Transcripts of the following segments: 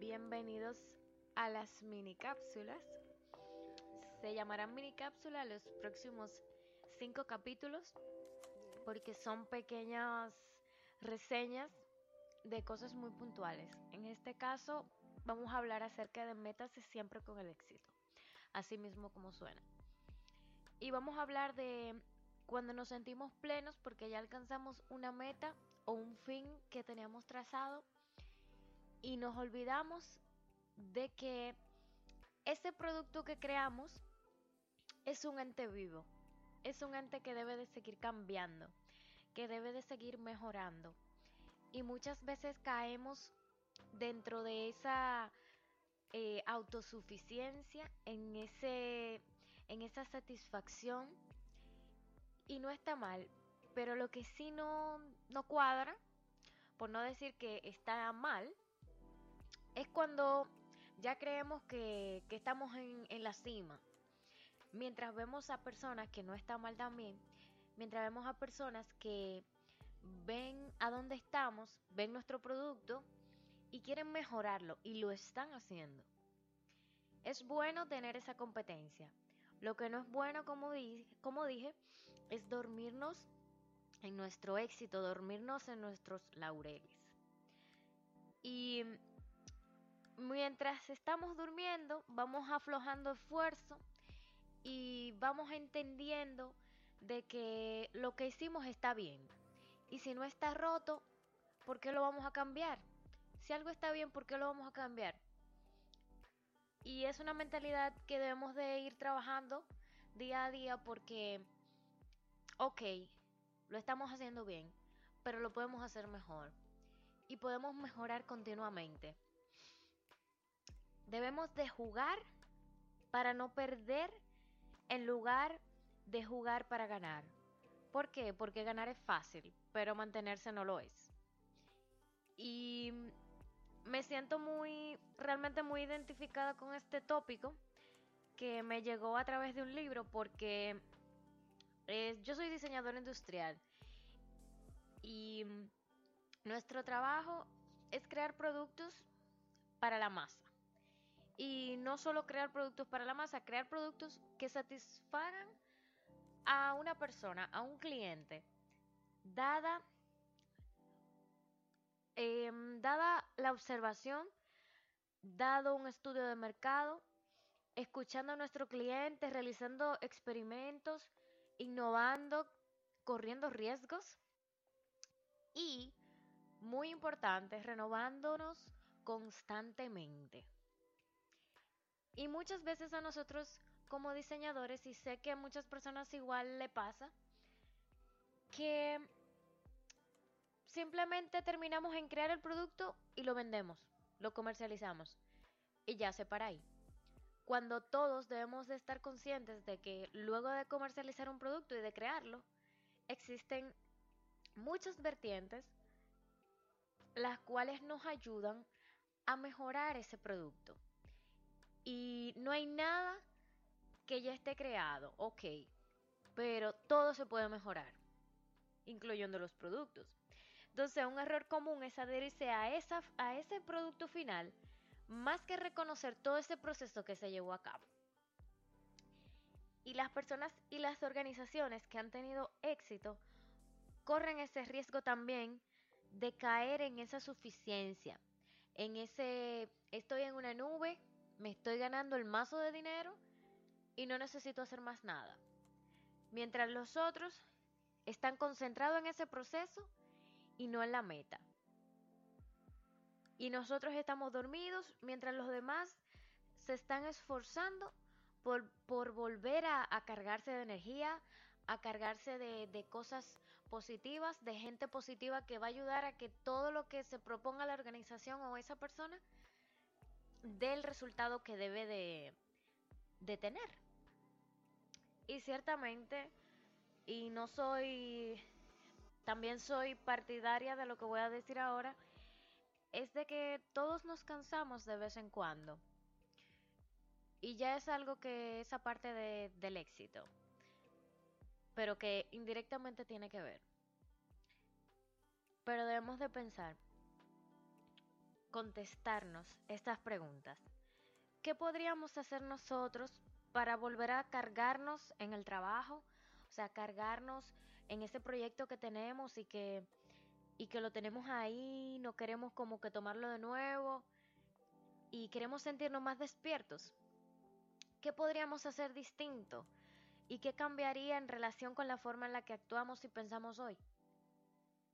Bienvenidos a las mini cápsulas. Se llamarán mini cápsulas los próximos cinco capítulos porque son pequeñas reseñas de cosas muy puntuales. En este caso vamos a hablar acerca de metas siempre con el éxito, así mismo como suena. Y vamos a hablar de cuando nos sentimos plenos porque ya alcanzamos una meta o un fin que teníamos trazado y nos olvidamos de que ese producto que creamos es un ente vivo, es un ente que debe de seguir cambiando, que debe de seguir mejorando. Y muchas veces caemos dentro de esa eh, autosuficiencia, en, ese, en esa satisfacción. Y no está mal, pero lo que sí no, no cuadra, por no decir que está mal, es cuando ya creemos que, estamos en, en, la cima. Mientras vemos a personas que no están mal también, mientras vemos a personas que ven a dónde estamos, ven nuestro producto y quieren mejorarlo y lo están haciendo. Es bueno tener esa competencia. Lo que no es bueno, como, como dije, es dormirnos en nuestro éxito, dormirnos en nuestros laureles. Y mientras estamos durmiendo, vamos aflojando esfuerzo y vamos entendiendo de que lo que hicimos está bien. Y si no está roto, ¿por qué lo vamos a cambiar? Si algo está bien, ¿por qué lo vamos a cambiar? Y es una mentalidad que debemos de ir trabajando día a día porque, ok, lo estamos haciendo bien, pero lo podemos hacer mejor. Y podemos mejorar continuamente. Debemos de jugar para no perder en lugar de jugar para ganar. ¿Por qué? Porque ganar es fácil, pero mantenerse no lo es. Y me siento muy, realmente muy identificada con este tópico que me llegó a través de un libro porque eh, yo soy diseñador industrial y nuestro trabajo es crear productos para la masa. Y no solo crear productos para la masa, crear productos que satisfagan a una persona, a un cliente, dada, em, dada la observación, dado un estudio de mercado, escuchando a nuestro cliente, realizando experimentos, innovando, corriendo riesgos y, muy importante, renovándonos constantemente. Y muchas veces a nosotros como diseñadores, y sé que a muchas personas igual le pasa, que simplemente terminamos en crear el producto y lo vendemos, lo comercializamos y ya se para ahí. Cuando todos debemos de estar conscientes de que luego de comercializar un producto y de crearlo, existen muchas vertientes las cuales nos ayudan a mejorar ese producto. Y no hay nada que ya esté creado, ok, pero todo se puede mejorar, incluyendo los productos. Entonces, un error común es adherirse a, esa, a ese producto final más que reconocer todo ese proceso que se llevó a cabo. Y las personas y las organizaciones que han tenido éxito corren ese riesgo también de caer en esa suficiencia, en ese estoy en una nube, me estoy ganando el mazo de dinero y no necesito hacer más nada. Mientras los otros están concentrados en ese proceso y no en la meta. Y nosotros estamos dormidos mientras los demás se están esforzando por, volver a, cargarse de energía, a cargarse de, de, cosas positivas, de gente positiva que va a ayudar a que todo lo que se proponga la organización o esa persona del resultado que debe de, tener. Y ciertamente, y no soy, también soy partidaria de lo que voy a decir ahora, es de que todos nos cansamos de vez en cuando. Y ya es algo que es aparte de, del éxito, pero que indirectamente tiene que ver. Pero debemos de pensar, contestarnos estas preguntas. ¿Qué podríamos hacer nosotros para volver a cargarnos en el trabajo? O sea, cargarnos en ese proyecto que tenemos y que, y que lo tenemos ahí, no queremos como que tomarlo de nuevo y queremos sentirnos más despiertos. ¿Qué podríamos hacer distinto? ¿Y qué cambiaría en relación con la forma en la que actuamos y pensamos hoy?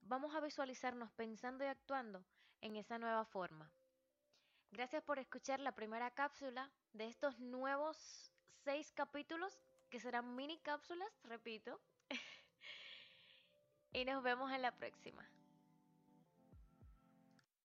Vamos a visualizarnos pensando y actuando en esa nueva forma. Gracias por escuchar la primera cápsula de estos nuevos seis capítulos que serán mini cápsulas, repito. y nos vemos en la próxima.